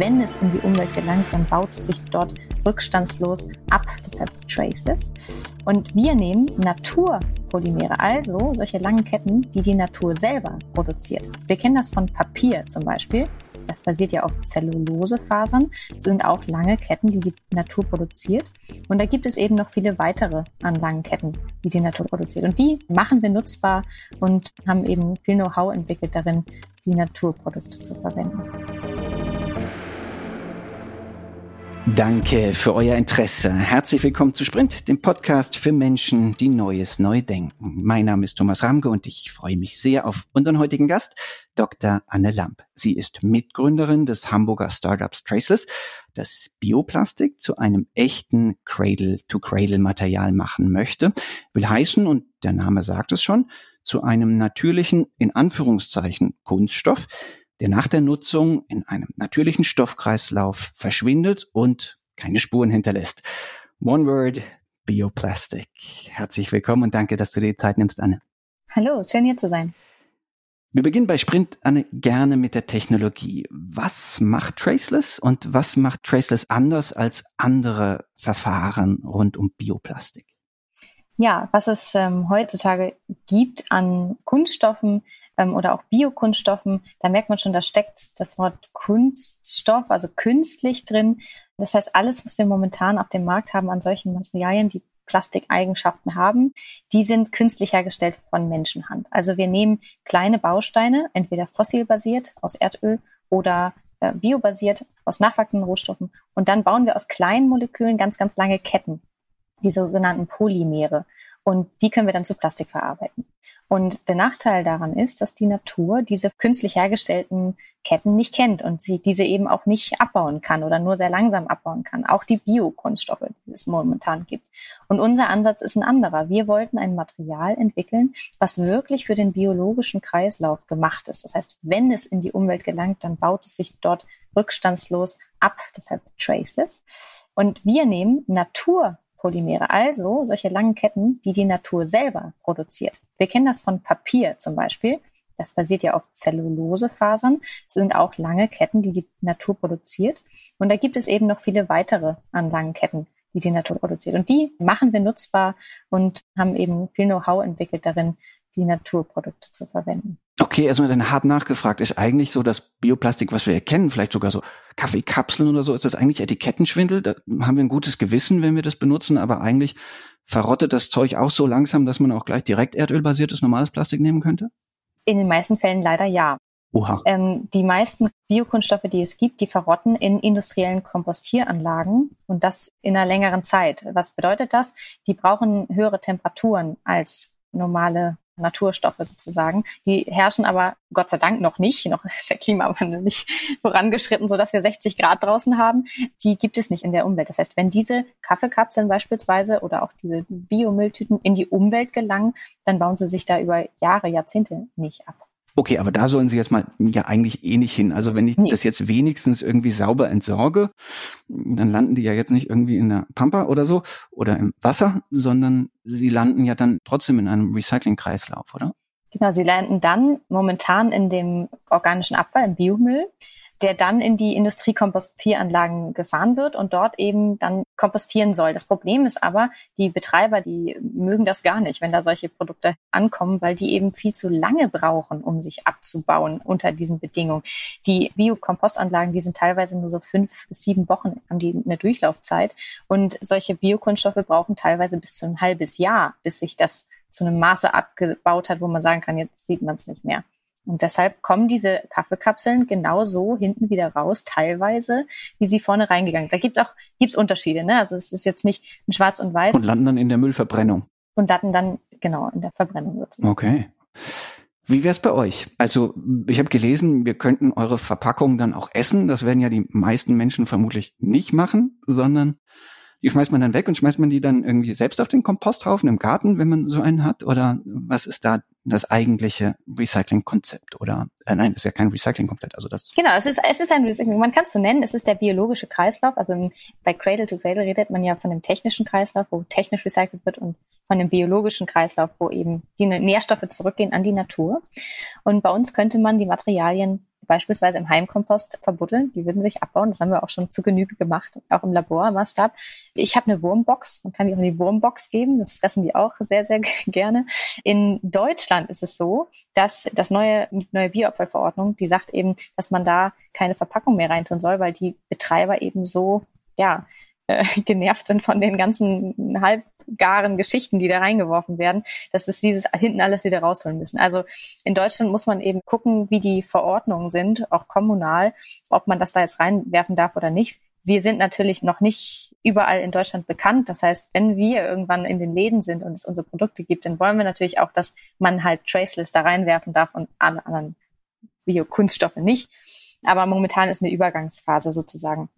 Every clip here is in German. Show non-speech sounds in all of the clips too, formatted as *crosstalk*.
wenn es in die Umwelt gelangt, dann baut es sich dort rückstandslos ab, deshalb traceless. Und wir nehmen Naturpolymere, also solche langen Ketten, die die Natur selber produziert. Wir kennen das von Papier zum Beispiel. Das basiert ja auf Zellulosefasern. Das sind auch lange Ketten, die die Natur produziert. Und da gibt es eben noch viele weitere an langen Ketten, die die Natur produziert. Und die machen wir nutzbar und haben eben viel Know-how entwickelt darin, die Naturprodukte zu verwenden. Danke für euer Interesse. Herzlich willkommen zu Sprint, dem Podcast für Menschen, die Neues neu denken. Mein Name ist Thomas Ramke und ich freue mich sehr auf unseren heutigen Gast, Dr. Anne Lamp. Sie ist Mitgründerin des Hamburger Startups Traceless, das Bioplastik zu einem echten Cradle-to-Cradle-Material machen möchte. Will heißen, und der Name sagt es schon, zu einem natürlichen, in Anführungszeichen, Kunststoff, der nach der Nutzung in einem natürlichen Stoffkreislauf verschwindet und keine Spuren hinterlässt. One Word, Bioplastic. Herzlich willkommen und danke, dass du dir die Zeit nimmst, Anne. Hallo, schön hier zu sein. Wir beginnen bei Sprint, Anne, gerne mit der Technologie. Was macht Traceless und was macht Traceless anders als andere Verfahren rund um Bioplastik? Ja, was es ähm, heutzutage gibt an Kunststoffen, ähm, oder auch Biokunststoffen, da merkt man schon, da steckt das Wort Kunststoff, also künstlich drin. Das heißt, alles, was wir momentan auf dem Markt haben an solchen Materialien, die Plastikeigenschaften haben, die sind künstlich hergestellt von Menschenhand. Also wir nehmen kleine Bausteine, entweder fossilbasiert aus Erdöl oder äh, biobasiert aus nachwachsenden Rohstoffen und dann bauen wir aus kleinen Molekülen ganz, ganz lange Ketten, die sogenannten Polymere. Und die können wir dann zu Plastik verarbeiten. Und der Nachteil daran ist, dass die Natur diese künstlich hergestellten Ketten nicht kennt und sie diese eben auch nicht abbauen kann oder nur sehr langsam abbauen kann. Auch die Biokunststoffe, die es momentan gibt. Und unser Ansatz ist ein anderer. Wir wollten ein Material entwickeln, was wirklich für den biologischen Kreislauf gemacht ist. Das heißt, wenn es in die Umwelt gelangt, dann baut es sich dort rückstandslos ab, deshalb traceless. Und wir nehmen Natur Polymere, also solche langen Ketten, die die Natur selber produziert. Wir kennen das von Papier zum Beispiel. Das basiert ja auf Zellulosefasern. Das sind auch lange Ketten, die die Natur produziert. Und da gibt es eben noch viele weitere an langen Ketten, die die Natur produziert. Und die machen wir nutzbar und haben eben viel Know-how entwickelt darin, die Naturprodukte zu verwenden. Okay, erstmal dann hart nachgefragt. Ist eigentlich so das Bioplastik, was wir erkennen, vielleicht sogar so Kaffeekapseln oder so, ist das eigentlich Etikettenschwindel? Da haben wir ein gutes Gewissen, wenn wir das benutzen, aber eigentlich verrottet das Zeug auch so langsam, dass man auch gleich direkt erdölbasiertes normales Plastik nehmen könnte? In den meisten Fällen leider ja. Oha. Ähm, die meisten Biokunststoffe, die es gibt, die verrotten in industriellen Kompostieranlagen und das in einer längeren Zeit. Was bedeutet das? Die brauchen höhere Temperaturen als normale Naturstoffe sozusagen. Die herrschen aber Gott sei Dank noch nicht. Noch ist der Klimawandel nicht vorangeschritten, so dass wir 60 Grad draußen haben. Die gibt es nicht in der Umwelt. Das heißt, wenn diese Kaffeekapseln beispielsweise oder auch diese Biomülltüten in die Umwelt gelangen, dann bauen sie sich da über Jahre, Jahrzehnte nicht ab. Okay, aber da sollen sie jetzt mal ja eigentlich eh nicht hin. Also wenn ich nee. das jetzt wenigstens irgendwie sauber entsorge, dann landen die ja jetzt nicht irgendwie in der Pampa oder so oder im Wasser, sondern sie landen ja dann trotzdem in einem Recyclingkreislauf, oder? Genau, sie landen dann momentan in dem organischen Abfall, im Biomüll der dann in die Industriekompostieranlagen gefahren wird und dort eben dann kompostieren soll. Das Problem ist aber, die Betreiber, die mögen das gar nicht, wenn da solche Produkte ankommen, weil die eben viel zu lange brauchen, um sich abzubauen unter diesen Bedingungen. Die Biokompostanlagen, die sind teilweise nur so fünf bis sieben Wochen, haben die eine Durchlaufzeit. Und solche Biokunststoffe brauchen teilweise bis zu ein halbes Jahr, bis sich das zu einem Maße abgebaut hat, wo man sagen kann, jetzt sieht man es nicht mehr. Und deshalb kommen diese Kaffeekapseln genauso hinten wieder raus, teilweise, wie sie vorne reingegangen sind. Da gibt es auch gibt's Unterschiede. Ne? Also es ist jetzt nicht ein Schwarz und Weiß. Und landen dann in der Müllverbrennung. Und landen dann, genau, in der Verbrennung. Sozusagen. Okay. Wie wäre es bei euch? Also ich habe gelesen, wir könnten eure Verpackung dann auch essen. Das werden ja die meisten Menschen vermutlich nicht machen, sondern die schmeißt man dann weg und schmeißt man die dann irgendwie selbst auf den Komposthaufen im Garten, wenn man so einen hat? Oder was ist da das eigentliche Recycling-Konzept? Oder äh, nein, das ist ja kein Recycling-Konzept. Also das genau, es ist, es ist ein Recycling. Man kann es so nennen. Es ist der biologische Kreislauf. Also bei Cradle to Cradle redet man ja von dem technischen Kreislauf, wo technisch recycelt wird und von dem biologischen Kreislauf, wo eben die Nährstoffe zurückgehen an die Natur. Und bei uns könnte man die Materialien beispielsweise im Heimkompost verbuddeln. Die würden sich abbauen. Das haben wir auch schon zu Genüge gemacht, auch im Labormaßstab. Ich habe eine Wurmbox. Man kann die auch in die Wurmbox geben. Das fressen die auch sehr, sehr *laughs* gerne. In Deutschland ist es so, dass das neue, neue Bioabfallverordnung, die sagt eben, dass man da keine Verpackung mehr reintun soll, weil die Betreiber eben so, ja, äh, *laughs* genervt sind von den ganzen halbgaren Geschichten, die da reingeworfen werden, dass es dieses hinten alles wieder rausholen müssen. Also in Deutschland muss man eben gucken, wie die Verordnungen sind, auch kommunal, ob man das da jetzt reinwerfen darf oder nicht. Wir sind natürlich noch nicht überall in Deutschland bekannt. Das heißt, wenn wir irgendwann in den Läden sind und es unsere Produkte gibt, dann wollen wir natürlich auch, dass man halt Traceless da reinwerfen darf und alle anderen Biokunststoffe nicht. Aber momentan ist eine Übergangsphase sozusagen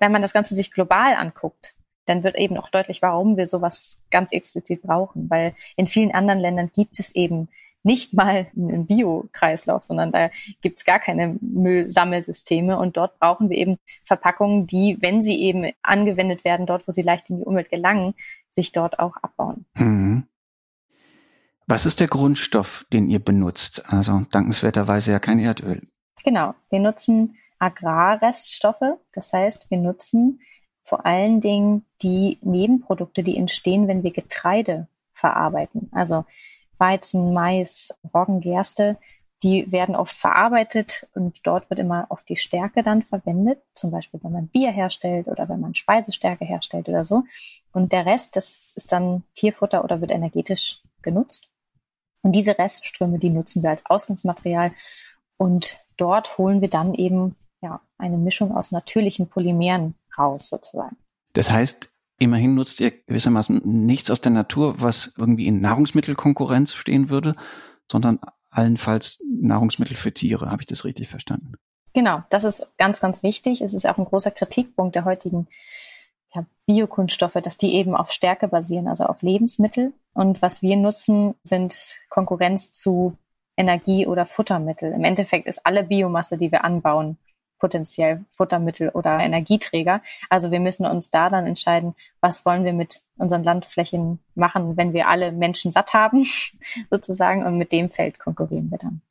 wenn man das Ganze sich global anguckt, dann wird eben auch deutlich, warum wir sowas ganz explizit brauchen. Weil in vielen anderen Ländern gibt es eben nicht mal einen Bio-Kreislauf, sondern da gibt es gar keine Müllsammelsysteme. Und dort brauchen wir eben Verpackungen, die, wenn sie eben angewendet werden, dort, wo sie leicht in die Umwelt gelangen, sich dort auch abbauen. Mhm. Was ist der Grundstoff, den ihr benutzt? Also dankenswerterweise ja kein Erdöl. Genau, wir nutzen Agrarreststoffe. Das heißt, wir nutzen vor allen Dingen die Nebenprodukte, die entstehen, wenn wir Getreide verarbeiten. Also Weizen, Mais, Roggen, Gerste, die werden oft verarbeitet und dort wird immer oft die Stärke dann verwendet, zum Beispiel wenn man Bier herstellt oder wenn man Speisestärke herstellt oder so. Und der Rest, das ist dann Tierfutter oder wird energetisch genutzt. Und diese Restströme, die nutzen wir als Ausgangsmaterial und dort holen wir dann eben ja, eine Mischung aus natürlichen Polymeren raus sozusagen. Das heißt, immerhin nutzt ihr gewissermaßen nichts aus der Natur, was irgendwie in Nahrungsmittelkonkurrenz stehen würde, sondern allenfalls Nahrungsmittel für Tiere. Habe ich das richtig verstanden? Genau, das ist ganz, ganz wichtig. Es ist auch ein großer Kritikpunkt der heutigen ja, Biokunststoffe, dass die eben auf Stärke basieren, also auf Lebensmittel. Und was wir nutzen, sind Konkurrenz zu Energie- oder Futtermittel. Im Endeffekt ist alle Biomasse, die wir anbauen, potenziell Futtermittel oder Energieträger. Also wir müssen uns da dann entscheiden, was wollen wir mit unseren Landflächen machen, wenn wir alle Menschen satt haben, *laughs* sozusagen, und mit dem Feld konkurrieren wir dann.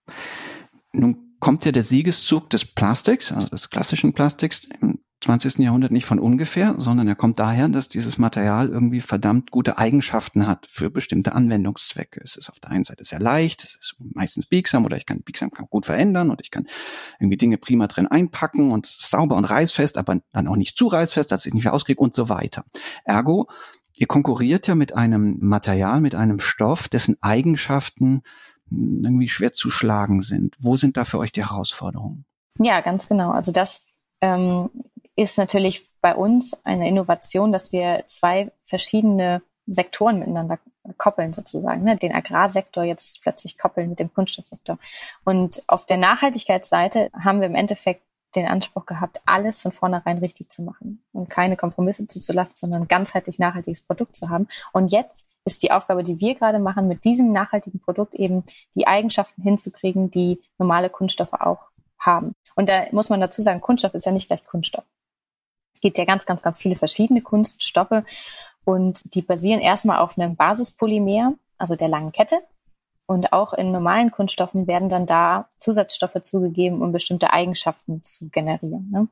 Nun kommt ja der Siegeszug des Plastiks, also des klassischen Plastiks, im 20. Jahrhundert nicht von ungefähr, sondern er kommt daher, dass dieses Material irgendwie verdammt gute Eigenschaften hat für bestimmte Anwendungszwecke. Es ist auf der einen Seite sehr leicht, es ist meistens biegsam oder ich kann biegsam gut verändern und ich kann irgendwie Dinge prima drin einpacken und sauber und reißfest, aber dann auch nicht zu reißfest, dass ich nicht mehr auskriege und so weiter. Ergo, ihr konkurriert ja mit einem Material, mit einem Stoff, dessen Eigenschaften irgendwie schwer zu schlagen sind. Wo sind da für euch die Herausforderungen? Ja, ganz genau. Also das ähm, ist natürlich bei uns eine Innovation, dass wir zwei verschiedene Sektoren miteinander koppeln sozusagen, ne? den Agrarsektor jetzt plötzlich koppeln mit dem Kunststoffsektor. Und auf der Nachhaltigkeitsseite haben wir im Endeffekt den Anspruch gehabt, alles von vornherein richtig zu machen und keine Kompromisse zuzulassen, sondern ganzheitlich nachhaltiges Produkt zu haben. Und jetzt ist die Aufgabe, die wir gerade machen, mit diesem nachhaltigen Produkt eben die Eigenschaften hinzukriegen, die normale Kunststoffe auch haben. Und da muss man dazu sagen, Kunststoff ist ja nicht gleich Kunststoff. Es gibt ja ganz, ganz, ganz viele verschiedene Kunststoffe und die basieren erstmal auf einem Basispolymer, also der langen Kette. Und auch in normalen Kunststoffen werden dann da Zusatzstoffe zugegeben, um bestimmte Eigenschaften zu generieren. Ne?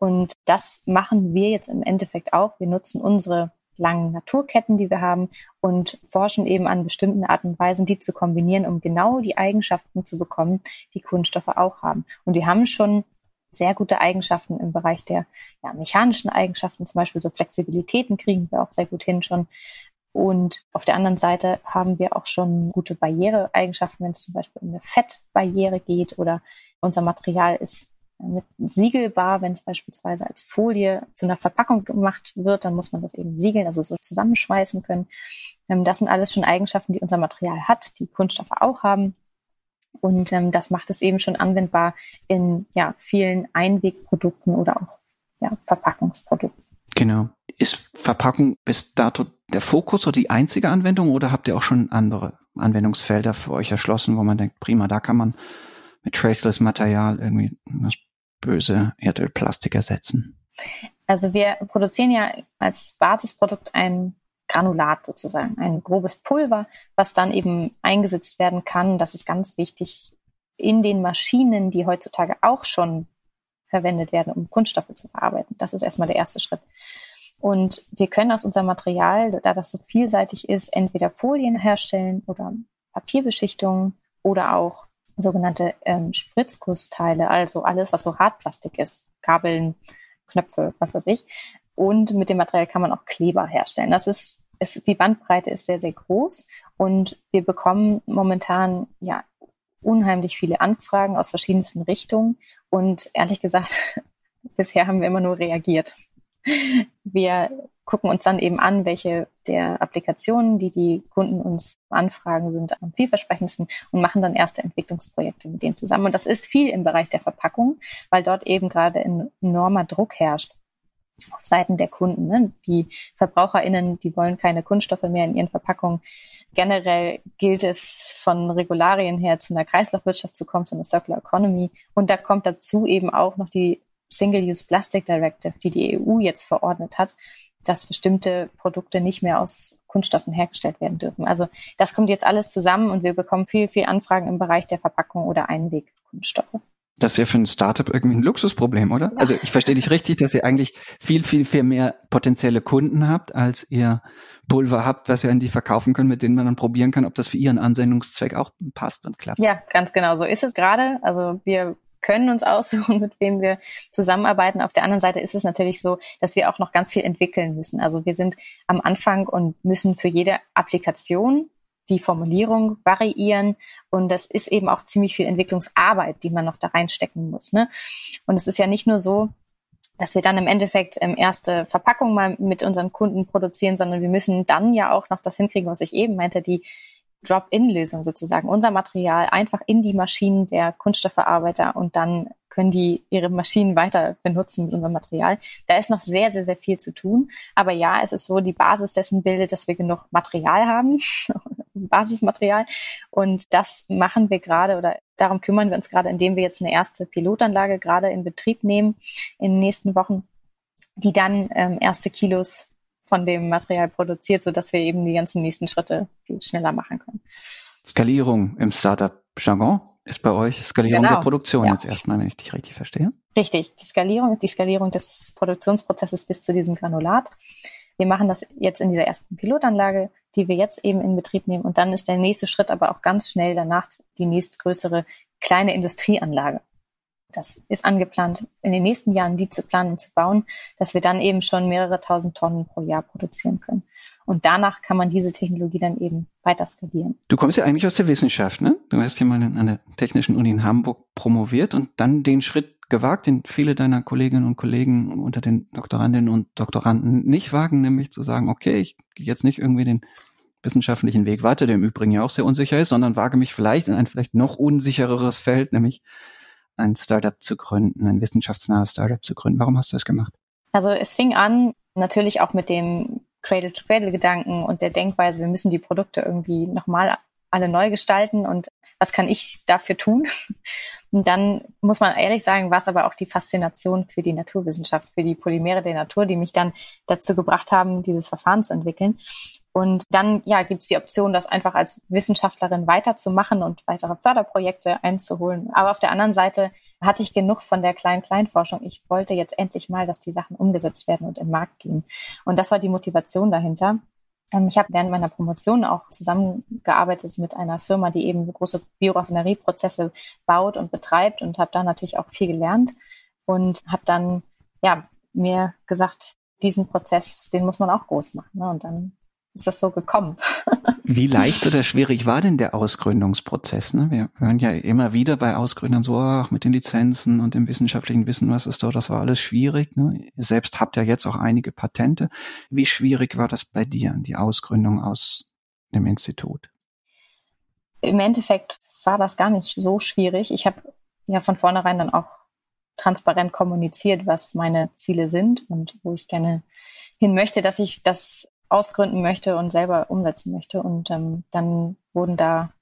Und das machen wir jetzt im Endeffekt auch. Wir nutzen unsere langen Naturketten, die wir haben und forschen eben an bestimmten Arten und Weisen, die zu kombinieren, um genau die Eigenschaften zu bekommen, die Kunststoffe auch haben. Und wir haben schon sehr gute Eigenschaften im Bereich der ja, mechanischen Eigenschaften, zum Beispiel so Flexibilitäten kriegen wir auch sehr gut hin schon. Und auf der anderen Seite haben wir auch schon gute Barriereeigenschaften, wenn es zum Beispiel um eine Fettbarriere geht oder unser Material ist mit siegelbar, wenn es beispielsweise als Folie zu einer Verpackung gemacht wird, dann muss man das eben siegeln, also so zusammenschweißen können. Ähm, das sind alles schon Eigenschaften, die unser Material hat, die Kunststoffe auch haben. Und ähm, das macht es eben schon anwendbar in ja, vielen Einwegprodukten oder auch ja, Verpackungsprodukten. Genau. Ist Verpackung bis dato der Fokus oder die einzige Anwendung oder habt ihr auch schon andere Anwendungsfelder für euch erschlossen, wo man denkt, prima, da kann man mit traceless Material irgendwie das böse Erdölplastik ersetzen? Also wir produzieren ja als Basisprodukt ein Granulat sozusagen, ein grobes Pulver, was dann eben eingesetzt werden kann. Das ist ganz wichtig in den Maschinen, die heutzutage auch schon verwendet werden, um Kunststoffe zu verarbeiten. Das ist erstmal der erste Schritt. Und wir können aus unserem Material, da das so vielseitig ist, entweder Folien herstellen oder Papierbeschichtungen oder auch sogenannte ähm, Spritzgussteile, also alles, was so Hartplastik ist, Kabeln, Knöpfe, was weiß ich. Und mit dem Material kann man auch Kleber herstellen. Das ist, ist die Bandbreite ist sehr, sehr groß und wir bekommen momentan ja unheimlich viele Anfragen aus verschiedensten Richtungen. Und ehrlich gesagt, *laughs* bisher haben wir immer nur reagiert. Wir gucken uns dann eben an, welche der Applikationen, die die Kunden uns anfragen, sind am vielversprechendsten und machen dann erste Entwicklungsprojekte mit denen zusammen. Und das ist viel im Bereich der Verpackung, weil dort eben gerade enormer Druck herrscht auf Seiten der Kunden. Ne? Die VerbraucherInnen, die wollen keine Kunststoffe mehr in ihren Verpackungen. Generell gilt es von Regularien her zu einer Kreislaufwirtschaft zu kommen, zu einer Circular Economy. Und da kommt dazu eben auch noch die Single-Use Plastic Directive, die die EU jetzt verordnet hat, dass bestimmte Produkte nicht mehr aus Kunststoffen hergestellt werden dürfen. Also das kommt jetzt alles zusammen und wir bekommen viel, viel Anfragen im Bereich der Verpackung oder Einwegkunststoffe. Das ist ja für ein Startup irgendwie ein Luxusproblem, oder? Ja. Also ich verstehe dich richtig, dass ihr eigentlich viel, viel, viel mehr potenzielle Kunden habt, als ihr Pulver habt, was ihr an die verkaufen könnt, mit denen man dann probieren kann, ob das für ihren Ansendungszweck auch passt und klappt. Ja, ganz genau. So ist es gerade. Also wir können uns aussuchen, mit wem wir zusammenarbeiten. Auf der anderen Seite ist es natürlich so, dass wir auch noch ganz viel entwickeln müssen. Also wir sind am Anfang und müssen für jede Applikation die Formulierung variieren. Und das ist eben auch ziemlich viel Entwicklungsarbeit, die man noch da reinstecken muss. Ne? Und es ist ja nicht nur so, dass wir dann im Endeffekt ähm, erste Verpackung mal mit unseren Kunden produzieren, sondern wir müssen dann ja auch noch das hinkriegen, was ich eben meinte, die Drop-in-Lösung sozusagen, unser Material einfach in die Maschinen der Kunststoffverarbeiter und dann können die ihre Maschinen weiter benutzen mit unserem Material. Da ist noch sehr, sehr, sehr viel zu tun. Aber ja, es ist so, die Basis dessen bildet, dass wir genug Material haben, Basismaterial. Und das machen wir gerade oder darum kümmern wir uns gerade, indem wir jetzt eine erste Pilotanlage gerade in Betrieb nehmen in den nächsten Wochen, die dann ähm, erste Kilos von dem Material produziert, so dass wir eben die ganzen nächsten Schritte viel schneller machen können. Skalierung im Startup-Jargon ist bei euch Skalierung genau. der Produktion ja. jetzt erstmal, wenn ich dich richtig verstehe. Richtig. Die Skalierung ist die Skalierung des Produktionsprozesses bis zu diesem Granulat. Wir machen das jetzt in dieser ersten Pilotanlage, die wir jetzt eben in Betrieb nehmen. Und dann ist der nächste Schritt aber auch ganz schnell danach die nächstgrößere kleine Industrieanlage. Das ist angeplant, in den nächsten Jahren die zu planen und zu bauen, dass wir dann eben schon mehrere tausend Tonnen pro Jahr produzieren können. Und danach kann man diese Technologie dann eben weiter skalieren. Du kommst ja eigentlich aus der Wissenschaft, ne? Du hast ja mal an der Technischen Uni in Hamburg promoviert und dann den Schritt gewagt, den viele deiner Kolleginnen und Kollegen unter den Doktorandinnen und Doktoranden nicht wagen, nämlich zu sagen, okay, ich gehe jetzt nicht irgendwie den wissenschaftlichen Weg weiter, der im Übrigen ja auch sehr unsicher ist, sondern wage mich vielleicht in ein vielleicht noch unsichereres Feld, nämlich ein Startup zu gründen, ein wissenschaftsnahes Startup zu gründen. Warum hast du das gemacht? Also es fing an natürlich auch mit dem Cradle-to-Cradle-Gedanken und der Denkweise, wir müssen die Produkte irgendwie nochmal alle neu gestalten und was kann ich dafür tun? *laughs* Und dann muss man ehrlich sagen, war es aber auch die Faszination für die Naturwissenschaft, für die Polymere der Natur, die mich dann dazu gebracht haben, dieses Verfahren zu entwickeln. Und dann ja, gibt es die Option, das einfach als Wissenschaftlerin weiterzumachen und weitere Förderprojekte einzuholen. Aber auf der anderen Seite hatte ich genug von der Klein-Klein-Forschung. Ich wollte jetzt endlich mal, dass die Sachen umgesetzt werden und im Markt gehen. Und das war die Motivation dahinter. Ähm, ich habe während meiner Promotion auch zusammengearbeitet mit einer Firma, die eben große Bioraffinerieprozesse baut und betreibt und habe da natürlich auch viel gelernt und habe dann ja mir gesagt, diesen Prozess, den muss man auch groß machen. Ne? Und dann ist das so gekommen. *laughs* Wie leicht oder schwierig war denn der Ausgründungsprozess? Ne? Wir hören ja immer wieder bei Ausgründern so, ach, mit den Lizenzen und dem wissenschaftlichen Wissen, was ist da, das war alles schwierig. Ne? Ihr selbst habt ja jetzt auch einige Patente. Wie schwierig war das bei dir, die Ausgründung aus dem Institut? Im Endeffekt war das gar nicht so schwierig. Ich habe ja von vornherein dann auch transparent kommuniziert, was meine Ziele sind und wo ich gerne hin möchte, dass ich das ausgründen möchte und selber umsetzen möchte. Und ähm, dann wurden da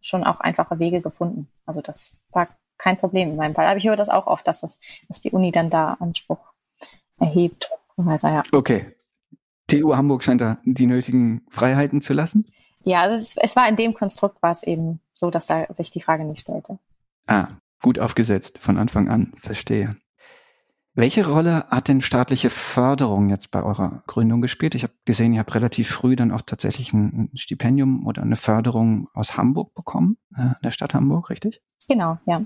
schon auch einfache Wege gefunden. Also das war kein Problem in meinem Fall. Aber ich höre das auch oft, dass, das, dass die Uni dann da Anspruch erhebt und weiter, ja. Okay. TU Hamburg scheint da die nötigen Freiheiten zu lassen? Ja, also es, es war in dem Konstrukt war es eben so, dass da sich die Frage nicht stellte. Ah, gut aufgesetzt von Anfang an, verstehe. Welche Rolle hat denn staatliche Förderung jetzt bei eurer Gründung gespielt? Ich habe gesehen, ihr habt relativ früh dann auch tatsächlich ein Stipendium oder eine Förderung aus Hamburg bekommen, äh, der Stadt Hamburg, richtig? Genau, ja.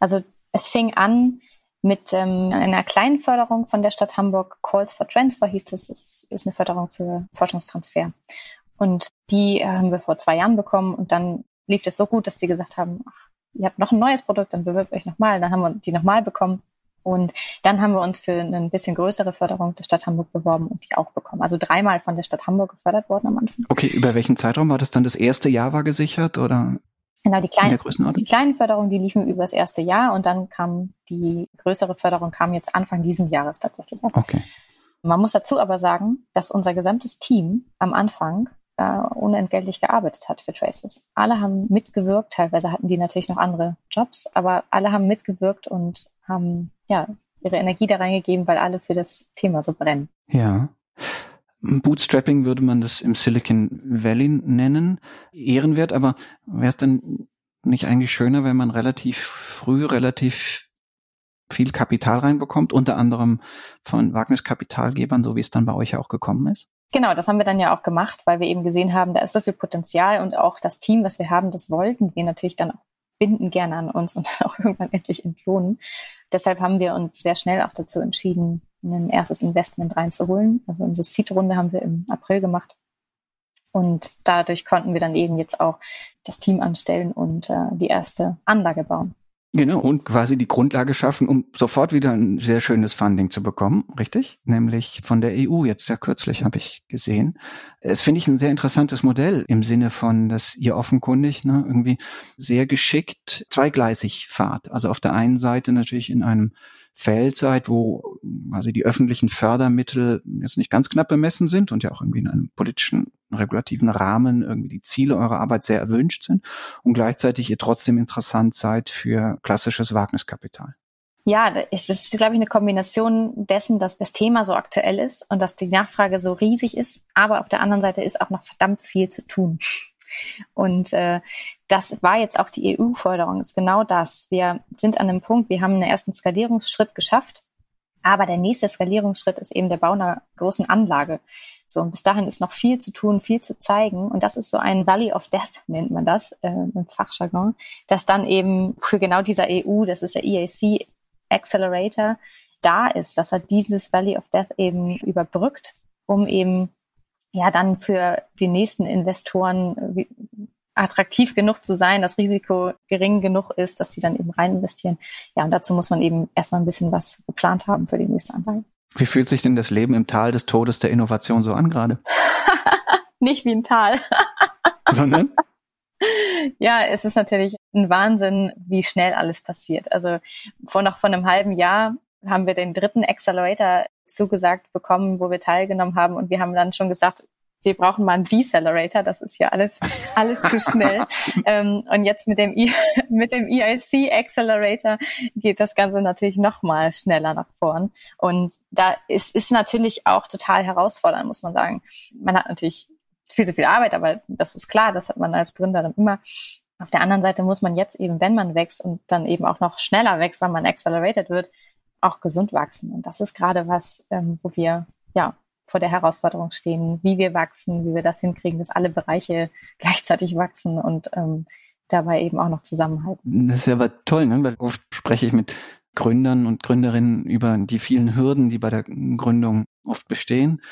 Also es fing an mit ähm, einer kleinen Förderung von der Stadt Hamburg. Calls for Transfer hieß es, es ist eine Förderung für Forschungstransfer. Und die haben wir vor zwei Jahren bekommen und dann lief es so gut, dass die gesagt haben, ach, ihr habt noch ein neues Produkt, dann bewirbt euch nochmal. Dann haben wir die nochmal bekommen und dann haben wir uns für eine bisschen größere Förderung der Stadt Hamburg beworben und die auch bekommen. Also dreimal von der Stadt Hamburg gefördert worden am Anfang. Okay, über welchen Zeitraum war das dann? Das erste Jahr war gesichert oder? Genau, die kleinen, die kleinen Förderungen, die liefen über das erste Jahr und dann kam die größere Förderung kam jetzt Anfang diesen Jahres tatsächlich. Okay. Man muss dazu aber sagen, dass unser gesamtes Team am Anfang äh, unentgeltlich gearbeitet hat für Traces. Alle haben mitgewirkt, teilweise hatten die natürlich noch andere Jobs, aber alle haben mitgewirkt und haben ja ihre Energie da reingegeben, weil alle für das Thema so brennen. Ja. Bootstrapping würde man das im Silicon Valley nennen. Ehrenwert, aber wäre es denn nicht eigentlich schöner, wenn man relativ früh relativ viel Kapital reinbekommt, unter anderem von Wagniskapitalgebern, so wie es dann bei euch auch gekommen ist? Genau, das haben wir dann ja auch gemacht, weil wir eben gesehen haben, da ist so viel Potenzial und auch das Team, was wir haben, das wollten wir natürlich dann auch binden gerne an uns und *laughs* dann auch irgendwann endlich entlohnen. Deshalb haben wir uns sehr schnell auch dazu entschieden, ein erstes Investment reinzuholen. Also unsere Seed-Runde haben wir im April gemacht. Und dadurch konnten wir dann eben jetzt auch das Team anstellen und äh, die erste Anlage bauen. Genau, und quasi die Grundlage schaffen, um sofort wieder ein sehr schönes Funding zu bekommen, richtig? Nämlich von der EU jetzt sehr kürzlich, habe ich gesehen. Es finde ich ein sehr interessantes Modell im Sinne von, dass ihr offenkundig ne, irgendwie sehr geschickt zweigleisig fahrt. Also auf der einen Seite natürlich in einem Feld seid, wo also die öffentlichen Fördermittel jetzt nicht ganz knapp bemessen sind und ja auch irgendwie in einem politischen, regulativen Rahmen irgendwie die Ziele eurer Arbeit sehr erwünscht sind und gleichzeitig ihr trotzdem interessant seid für klassisches Wagniskapital. Ja, es ist, glaube ich, eine Kombination dessen, dass das Thema so aktuell ist und dass die Nachfrage so riesig ist. Aber auf der anderen Seite ist auch noch verdammt viel zu tun. Und äh, das war jetzt auch die EU-Förderung, ist genau das. Wir sind an einem Punkt, wir haben einen ersten Skalierungsschritt geschafft, aber der nächste Skalierungsschritt ist eben der Bau einer großen Anlage. So, und bis dahin ist noch viel zu tun, viel zu zeigen. Und das ist so ein Valley of Death, nennt man das äh, im Fachjargon, das dann eben für genau dieser EU, das ist der EAC Accelerator, da ist, dass er dieses Valley of Death eben überbrückt, um eben ja dann für die nächsten Investoren äh, attraktiv genug zu sein, das Risiko gering genug ist, dass sie dann eben rein investieren. Ja, und dazu muss man eben erstmal ein bisschen was geplant haben für die nächste Anlage. Wie fühlt sich denn das Leben im Tal des Todes der Innovation so an gerade? *laughs* Nicht wie ein Tal. *laughs* Sondern? Ja, es ist natürlich ein Wahnsinn, wie schnell alles passiert. Also vor noch von einem halben Jahr haben wir den dritten Accelerator zugesagt bekommen, wo wir teilgenommen haben. Und wir haben dann schon gesagt, wir brauchen mal einen Decelerator, das ist ja alles, alles zu schnell. *laughs* ähm, und jetzt mit dem, e *laughs* mit dem EIC Accelerator geht das Ganze natürlich noch mal schneller nach vorn. Und da ist, ist natürlich auch total herausfordernd, muss man sagen. Man hat natürlich viel zu viel Arbeit, aber das ist klar, das hat man als Gründerin immer. Auf der anderen Seite muss man jetzt eben, wenn man wächst und dann eben auch noch schneller wächst, weil man accelerated wird, auch gesund wachsen. Und das ist gerade was, ähm, wo wir ja vor der Herausforderung stehen, wie wir wachsen, wie wir das hinkriegen, dass alle Bereiche *laughs* gleichzeitig wachsen und ähm, dabei eben auch noch zusammenhalten. Das ist ja aber toll, ne? weil oft spreche ich mit Gründern und Gründerinnen über die vielen Hürden, die bei der Gründung oft bestehen.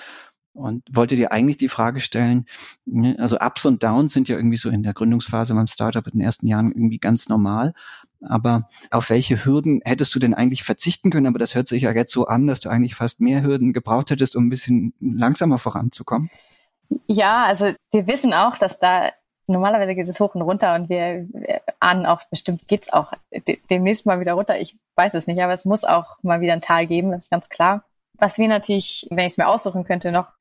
Und wollte dir eigentlich die Frage stellen, ne, also Ups und Downs sind ja irgendwie so in der Gründungsphase beim Startup in den ersten Jahren irgendwie ganz normal. Aber auf welche Hürden hättest du denn eigentlich verzichten können? Aber das hört sich ja jetzt so an, dass du eigentlich fast mehr Hürden gebraucht hättest, um ein bisschen langsamer voranzukommen. Ja, also wir wissen auch, dass da normalerweise geht es hoch und runter und wir, ahnen auch, bestimmt geht's auch demnächst mal wieder runter. Ich weiß es nicht, aber es muss auch mal wieder ein Tal geben, das ist ganz klar. Was wir natürlich, wenn ich es mir aussuchen könnte, noch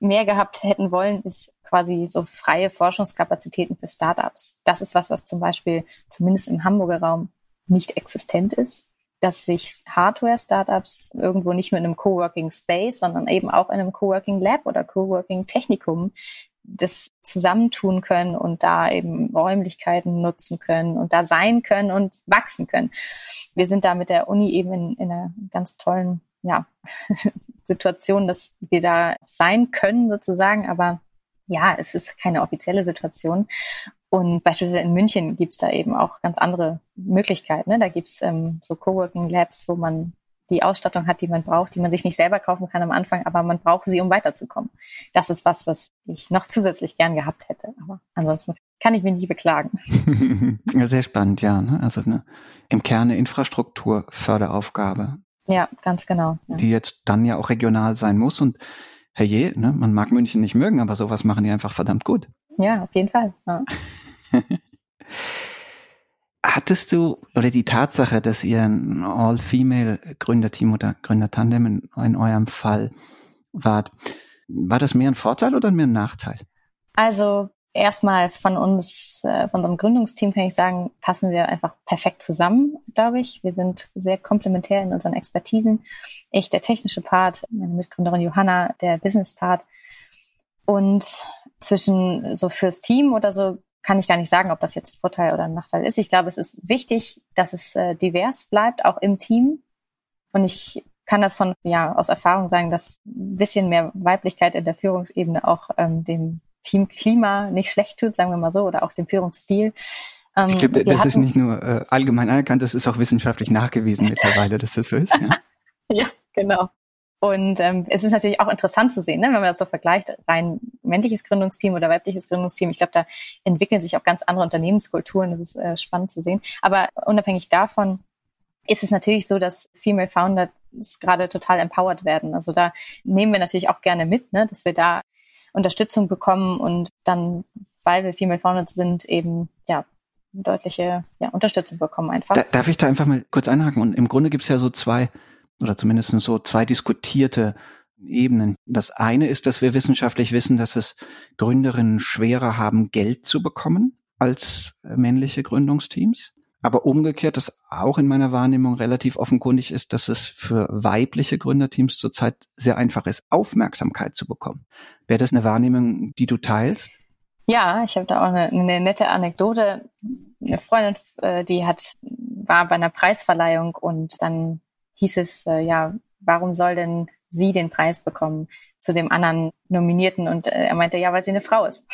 mehr gehabt hätten wollen, ist quasi so freie Forschungskapazitäten für Startups. Das ist was, was zum Beispiel zumindest im Hamburger Raum nicht existent ist, dass sich Hardware-Startups irgendwo nicht nur in einem Coworking Space, sondern eben auch in einem Coworking Lab oder Coworking Technikum das zusammentun können und da eben Räumlichkeiten nutzen können und da sein können und wachsen können. Wir sind da mit der Uni eben in, in einer ganz tollen ja, *laughs* Situation, dass wir da sein können sozusagen, aber ja, es ist keine offizielle Situation. Und beispielsweise in München gibt's da eben auch ganz andere Möglichkeiten. Ne? Da gibt's ähm, so Coworking Labs, wo man die Ausstattung hat, die man braucht, die man sich nicht selber kaufen kann am Anfang, aber man braucht sie, um weiterzukommen. Das ist was, was ich noch zusätzlich gern gehabt hätte. Aber ansonsten kann ich mich nicht beklagen. *laughs* sehr spannend, ja. Ne? Also eine, im Kern eine Infrastrukturförderaufgabe. Ja, ganz genau. Ja. Die jetzt dann ja auch regional sein muss. Und herrje, ne, man mag München nicht mögen, aber sowas machen die einfach verdammt gut. Ja, auf jeden Fall. Ja. *laughs* Hattest du, oder die Tatsache, dass ihr ein All-Female-Gründerteam oder Gründertandem in, in eurem Fall wart, war das mehr ein Vorteil oder mehr ein Nachteil? Also erstmal von uns, äh, von unserem Gründungsteam kann ich sagen, passen wir einfach perfekt zusammen, glaube ich. Wir sind sehr komplementär in unseren Expertisen. Ich der technische Part, meine Mitgründerin Johanna der Business Part. Und zwischen so fürs Team oder so kann ich gar nicht sagen, ob das jetzt ein Vorteil oder ein Nachteil ist. Ich glaube, es ist wichtig, dass es äh, divers bleibt, auch im Team. Und ich kann das von, ja, aus Erfahrung sagen, dass ein bisschen mehr Weiblichkeit in der Führungsebene auch ähm, dem Teamklima nicht schlecht tut, sagen wir mal so, oder auch dem Führungsstil. Ähm, ich glaube, das hatten, ist nicht nur äh, allgemein anerkannt, das ist auch wissenschaftlich nachgewiesen mittlerweile, dass das so ist. Ja, *laughs* ja genau. Und ähm, es ist natürlich auch interessant zu sehen, ne, wenn man das so vergleicht, rein männliches Gründungsteam oder weibliches Gründungsteam. Ich glaube, da entwickeln sich auch ganz andere Unternehmenskulturen. Das ist äh, spannend zu sehen. Aber unabhängig davon ist es natürlich so, dass Female Founders gerade total empowered werden. Also da nehmen wir natürlich auch gerne mit, ne, dass wir da Unterstützung bekommen und dann, weil wir Female Founders sind, eben ja deutliche ja, Unterstützung bekommen einfach. Da, darf ich da einfach mal kurz einhaken? Und im Grunde gibt es ja so zwei oder zumindest so zwei diskutierte Ebenen. Das eine ist, dass wir wissenschaftlich wissen, dass es Gründerinnen schwerer haben, Geld zu bekommen als männliche Gründungsteams. Aber umgekehrt, dass auch in meiner Wahrnehmung relativ offenkundig ist, dass es für weibliche Gründerteams zurzeit sehr einfach ist, Aufmerksamkeit zu bekommen. Wäre das eine Wahrnehmung, die du teilst? Ja, ich habe da auch eine, eine nette Anekdote. Eine Freundin, äh, die hat war bei einer Preisverleihung und dann hieß es, äh, ja, warum soll denn sie den Preis bekommen zu dem anderen Nominierten? Und äh, er meinte, ja, weil sie eine Frau ist.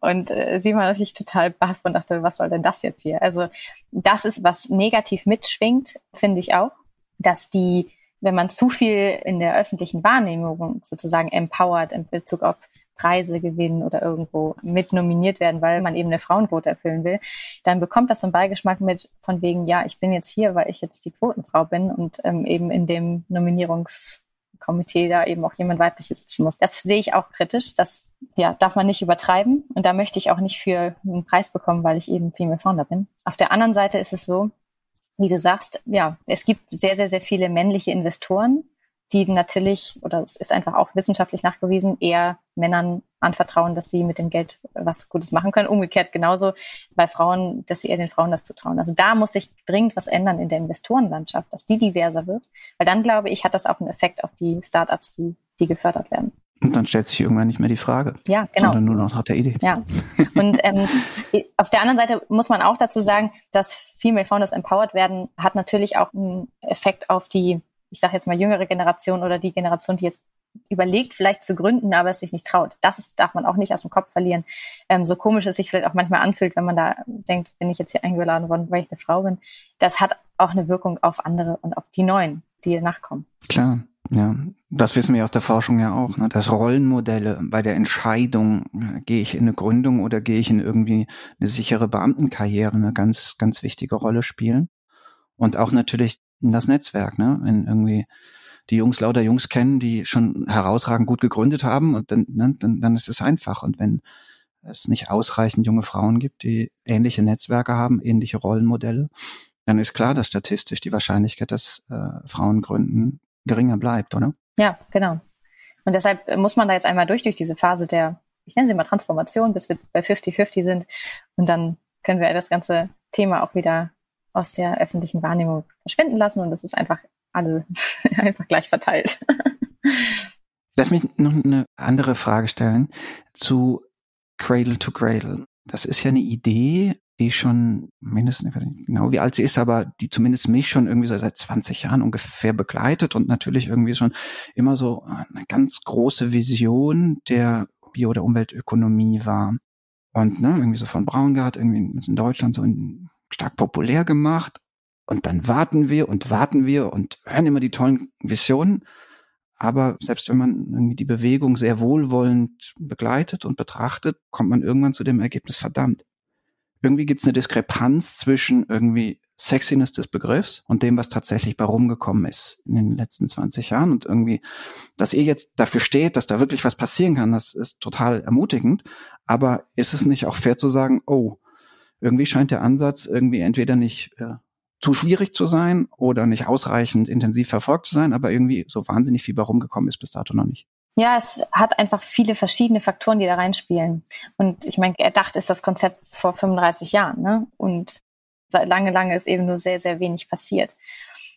Und äh, sie war natürlich total baff und dachte, was soll denn das jetzt hier? Also das ist, was negativ mitschwingt, finde ich auch, dass die, wenn man zu viel in der öffentlichen Wahrnehmung sozusagen empowert in Bezug auf Preise gewinnen oder irgendwo mit nominiert werden, weil man eben eine Frauenquote erfüllen will, dann bekommt das so einen Beigeschmack mit von wegen, ja, ich bin jetzt hier, weil ich jetzt die Quotenfrau bin und ähm, eben in dem Nominierungskomitee da eben auch jemand weibliches sitzen muss. Das sehe ich auch kritisch. Das ja, darf man nicht übertreiben. Und da möchte ich auch nicht für einen Preis bekommen, weil ich eben Female Founder bin. Auf der anderen Seite ist es so, wie du sagst, ja, es gibt sehr, sehr, sehr viele männliche Investoren, die natürlich, oder es ist einfach auch wissenschaftlich nachgewiesen, eher Männern anvertrauen, dass sie mit dem Geld was Gutes machen können. Umgekehrt genauso bei Frauen, dass sie eher den Frauen das zutrauen. Also da muss sich dringend was ändern in der Investorenlandschaft, dass die diverser wird. Weil dann, glaube ich, hat das auch einen Effekt auf die Startups, die, die gefördert werden. Und dann stellt sich irgendwann nicht mehr die Frage. Ja, genau. Sondern nur noch nach der Idee. Ja. Und ähm, auf der anderen Seite muss man auch dazu sagen, dass Female Founders empowered werden, hat natürlich auch einen Effekt auf die ich sage jetzt mal jüngere Generation oder die Generation, die jetzt überlegt, vielleicht zu gründen, aber es sich nicht traut. Das ist, darf man auch nicht aus dem Kopf verlieren. Ähm, so komisch es sich vielleicht auch manchmal anfühlt, wenn man da denkt, bin ich jetzt hier eingeladen worden, weil ich eine Frau bin. Das hat auch eine Wirkung auf andere und auf die Neuen, die nachkommen. Klar. Ja, das wissen wir aus der Forschung ja auch, ne? dass Rollenmodelle bei der Entscheidung, äh, gehe ich in eine Gründung oder gehe ich in irgendwie eine sichere Beamtenkarriere, eine ganz, ganz wichtige Rolle spielen. Und auch natürlich das Netzwerk, ne? Wenn irgendwie die Jungs lauter Jungs kennen, die schon herausragend gut gegründet haben und dann, ne, dann, dann ist es einfach. Und wenn es nicht ausreichend junge Frauen gibt, die ähnliche Netzwerke haben, ähnliche Rollenmodelle, dann ist klar, dass statistisch die Wahrscheinlichkeit, dass äh, Frauen gründen, geringer bleibt, oder? Ja, genau. Und deshalb muss man da jetzt einmal durch, durch diese Phase der, ich nenne sie mal Transformation, bis wir bei 50-50 sind. Und dann können wir das ganze Thema auch wieder aus der öffentlichen Wahrnehmung verschwinden lassen und es ist einfach alle *laughs* einfach gleich verteilt. Lass mich noch eine andere Frage stellen zu Cradle to Cradle. Das ist ja eine Idee, die schon mindestens, ich weiß nicht genau wie alt sie ist, aber die zumindest mich schon irgendwie so seit 20 Jahren ungefähr begleitet und natürlich irgendwie schon immer so eine ganz große Vision der Bio- oder Umweltökonomie war. Und ne, irgendwie so von Braungart, irgendwie in Deutschland so in, stark populär gemacht. Und dann warten wir und warten wir und hören immer die tollen Visionen. Aber selbst wenn man irgendwie die Bewegung sehr wohlwollend begleitet und betrachtet, kommt man irgendwann zu dem Ergebnis, verdammt. Irgendwie gibt es eine Diskrepanz zwischen irgendwie Sexiness des Begriffs und dem, was tatsächlich bei rumgekommen ist in den letzten 20 Jahren. Und irgendwie, dass ihr jetzt dafür steht, dass da wirklich was passieren kann, das ist total ermutigend. Aber ist es nicht auch fair zu sagen, oh, irgendwie scheint der Ansatz irgendwie entweder nicht äh, zu schwierig zu sein oder nicht ausreichend intensiv verfolgt zu sein, aber irgendwie so wahnsinnig viel bei rumgekommen ist bis dato noch nicht. Ja, es hat einfach viele verschiedene Faktoren, die da reinspielen. Und ich meine, erdacht ist das Konzept vor 35 Jahren, ne? Und seit lange, lange ist eben nur sehr, sehr wenig passiert.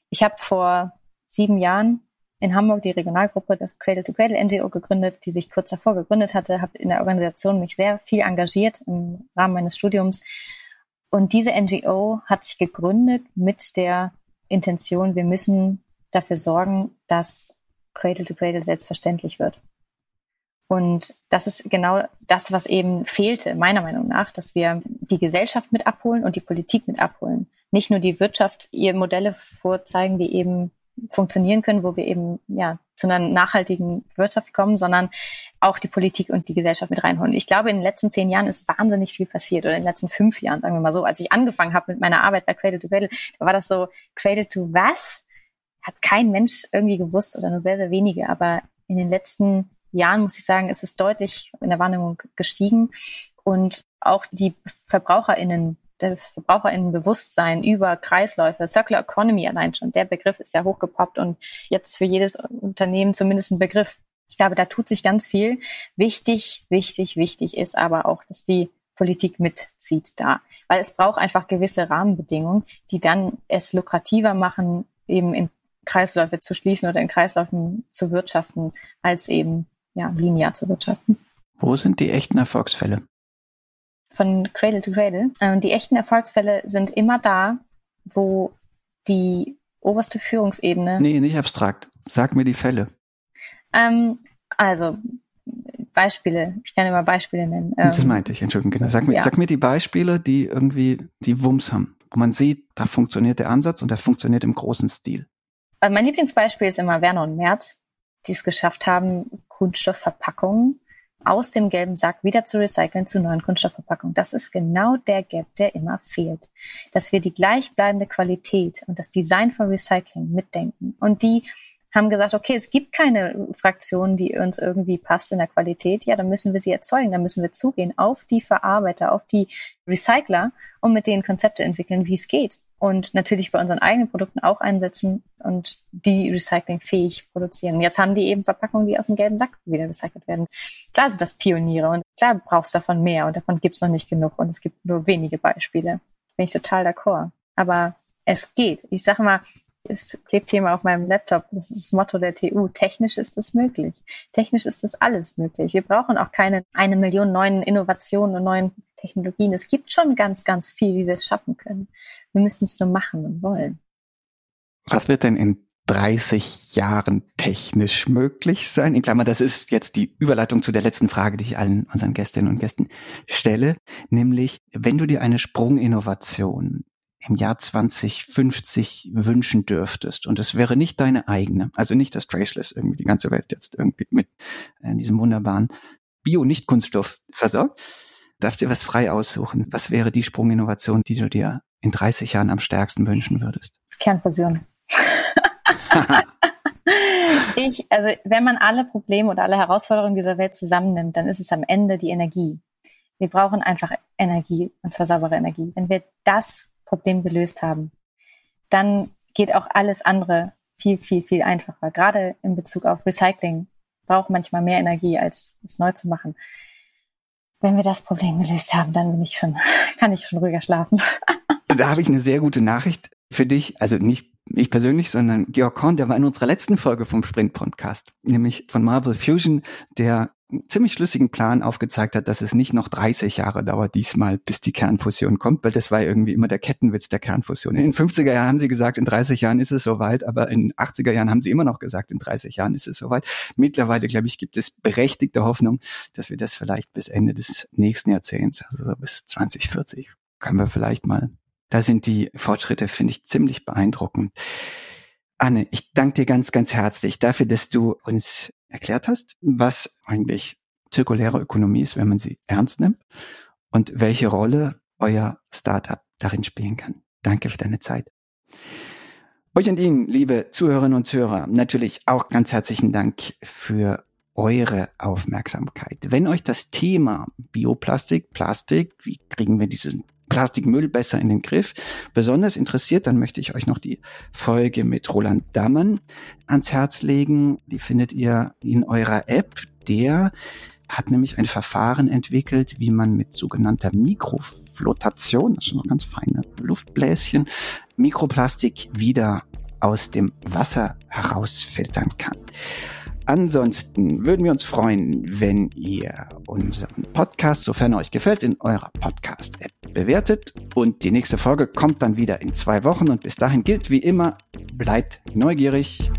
Ich habe vor sieben Jahren in Hamburg die Regionalgruppe das Cradle to Cradle NGO gegründet, die sich kurz davor gegründet hatte, habe in der Organisation mich sehr viel engagiert im Rahmen meines Studiums. Und diese NGO hat sich gegründet mit der Intention, wir müssen dafür sorgen, dass Cradle to Cradle selbstverständlich wird. Und das ist genau das, was eben fehlte, meiner Meinung nach, dass wir die Gesellschaft mit abholen und die Politik mit abholen. Nicht nur die Wirtschaft ihr Modelle vorzeigen, die eben funktionieren können, wo wir eben ja zu einer nachhaltigen Wirtschaft kommen, sondern auch die Politik und die Gesellschaft mit reinholen. Ich glaube, in den letzten zehn Jahren ist wahnsinnig viel passiert oder in den letzten fünf Jahren, sagen wir mal so. Als ich angefangen habe mit meiner Arbeit bei Cradle to Cradle, da war das so Cradle to was? Hat kein Mensch irgendwie gewusst oder nur sehr, sehr wenige. Aber in den letzten Jahren, muss ich sagen, ist es deutlich in der Wahrnehmung gestiegen. Und auch die VerbraucherInnen, der VerbraucherInnenbewusstsein über Kreisläufe, Circular Economy allein schon, der Begriff ist ja hochgepoppt und jetzt für jedes Unternehmen zumindest ein Begriff. Ich glaube, da tut sich ganz viel. Wichtig, wichtig, wichtig ist aber auch, dass die Politik mitzieht da. Weil es braucht einfach gewisse Rahmenbedingungen, die dann es lukrativer machen, eben in Kreisläufe zu schließen oder in Kreisläufen zu wirtschaften, als eben ja, linear zu wirtschaften. Wo sind die echten Erfolgsfälle? Von Cradle to Cradle. Ähm, die echten Erfolgsfälle sind immer da, wo die oberste Führungsebene. Nee, nicht abstrakt. Sag mir die Fälle. Ähm, also, Beispiele. Ich kann immer Beispiele nennen. das ähm, meinte ich, Entschuldigung. Genau. Sag, mir, ja. sag mir die Beispiele, die irgendwie die Wumms haben. Wo man sieht, da funktioniert der Ansatz und der funktioniert im großen Stil. Also mein Lieblingsbeispiel ist immer Werner und Merz, die es geschafft haben, Kunststoffverpackungen aus dem gelben Sack wieder zu recyceln zu neuen Kunststoffverpackungen. Das ist genau der Gap, der immer fehlt. Dass wir die gleichbleibende Qualität und das Design von Recycling mitdenken. Und die haben gesagt, okay, es gibt keine Fraktion, die uns irgendwie passt in der Qualität. Ja, dann müssen wir sie erzeugen. Dann müssen wir zugehen auf die Verarbeiter, auf die Recycler und mit denen Konzepte entwickeln, wie es geht und natürlich bei unseren eigenen Produkten auch einsetzen und die recyclingfähig produzieren. Jetzt haben die eben Verpackungen, die aus dem gelben Sack wieder recycelt werden. Klar sind das Pioniere und klar brauchst du davon mehr und davon gibt's noch nicht genug und es gibt nur wenige Beispiele. Bin ich total d'accord. Aber es geht. Ich sage mal, es klebt hier mal auf meinem Laptop. Das ist das Motto der TU. Technisch ist es möglich. Technisch ist das alles möglich. Wir brauchen auch keine eine Million neuen Innovationen und neuen Technologien. Es gibt schon ganz, ganz viel, wie wir es schaffen können. Wir müssen es nur machen und wollen. Was wird denn in 30 Jahren technisch möglich sein? In Klammer, das ist jetzt die Überleitung zu der letzten Frage, die ich allen unseren Gästinnen und Gästen stelle, nämlich, wenn du dir eine Sprunginnovation im Jahr 2050 wünschen dürftest und es wäre nicht deine eigene, also nicht das Traceless irgendwie die ganze Welt jetzt irgendwie mit äh, diesem wunderbaren Bio-Nicht-Kunststoff versorgt, darfst dir was frei aussuchen. Was wäre die Sprunginnovation, die du dir in 30 Jahren am stärksten wünschen würdest? Kernfusion. *laughs* ich, also wenn man alle Probleme oder alle Herausforderungen dieser Welt zusammennimmt, dann ist es am Ende die Energie. Wir brauchen einfach Energie, und zwar saubere Energie. Wenn wir das Problem gelöst haben, dann geht auch alles andere viel, viel, viel einfacher. Gerade in Bezug auf Recycling braucht manchmal mehr Energie, als es neu zu machen wenn wir das Problem gelöst haben, dann bin ich schon, *laughs* kann ich schon ruhiger schlafen. *laughs* da habe ich eine sehr gute Nachricht für dich. Also nicht ich persönlich, sondern Georg Korn, der war in unserer letzten Folge vom Sprint-Podcast, nämlich von Marvel Fusion, der ziemlich schlüssigen Plan aufgezeigt hat, dass es nicht noch 30 Jahre dauert diesmal, bis die Kernfusion kommt, weil das war irgendwie immer der Kettenwitz der Kernfusion. In den 50er Jahren haben sie gesagt, in 30 Jahren ist es soweit, aber in 80er Jahren haben sie immer noch gesagt, in 30 Jahren ist es soweit. Mittlerweile, glaube ich, gibt es berechtigte Hoffnung, dass wir das vielleicht bis Ende des nächsten Jahrzehnts, also so bis 2040, können wir vielleicht mal. Da sind die Fortschritte, finde ich, ziemlich beeindruckend. Anne, ich danke dir ganz, ganz herzlich dafür, dass du uns erklärt hast, was eigentlich zirkuläre Ökonomie ist, wenn man sie ernst nimmt und welche Rolle euer Startup darin spielen kann. Danke für deine Zeit. Euch und Ihnen, liebe Zuhörerinnen und Zuhörer, natürlich auch ganz herzlichen Dank für eure Aufmerksamkeit. Wenn euch das Thema Bioplastik, Plastik, wie kriegen wir diesen Plastikmüll besser in den Griff besonders interessiert, dann möchte ich euch noch die Folge mit Roland Dammen ans Herz legen. Die findet ihr in eurer App. Der hat nämlich ein Verfahren entwickelt, wie man mit sogenannter Mikroflotation, das sind noch ganz feine Luftbläschen, Mikroplastik wieder aus dem Wasser herausfiltern kann. Ansonsten würden wir uns freuen, wenn ihr unseren Podcast, sofern er euch gefällt, in eurer Podcast-App bewertet. Und die nächste Folge kommt dann wieder in zwei Wochen. Und bis dahin gilt wie immer, bleibt neugierig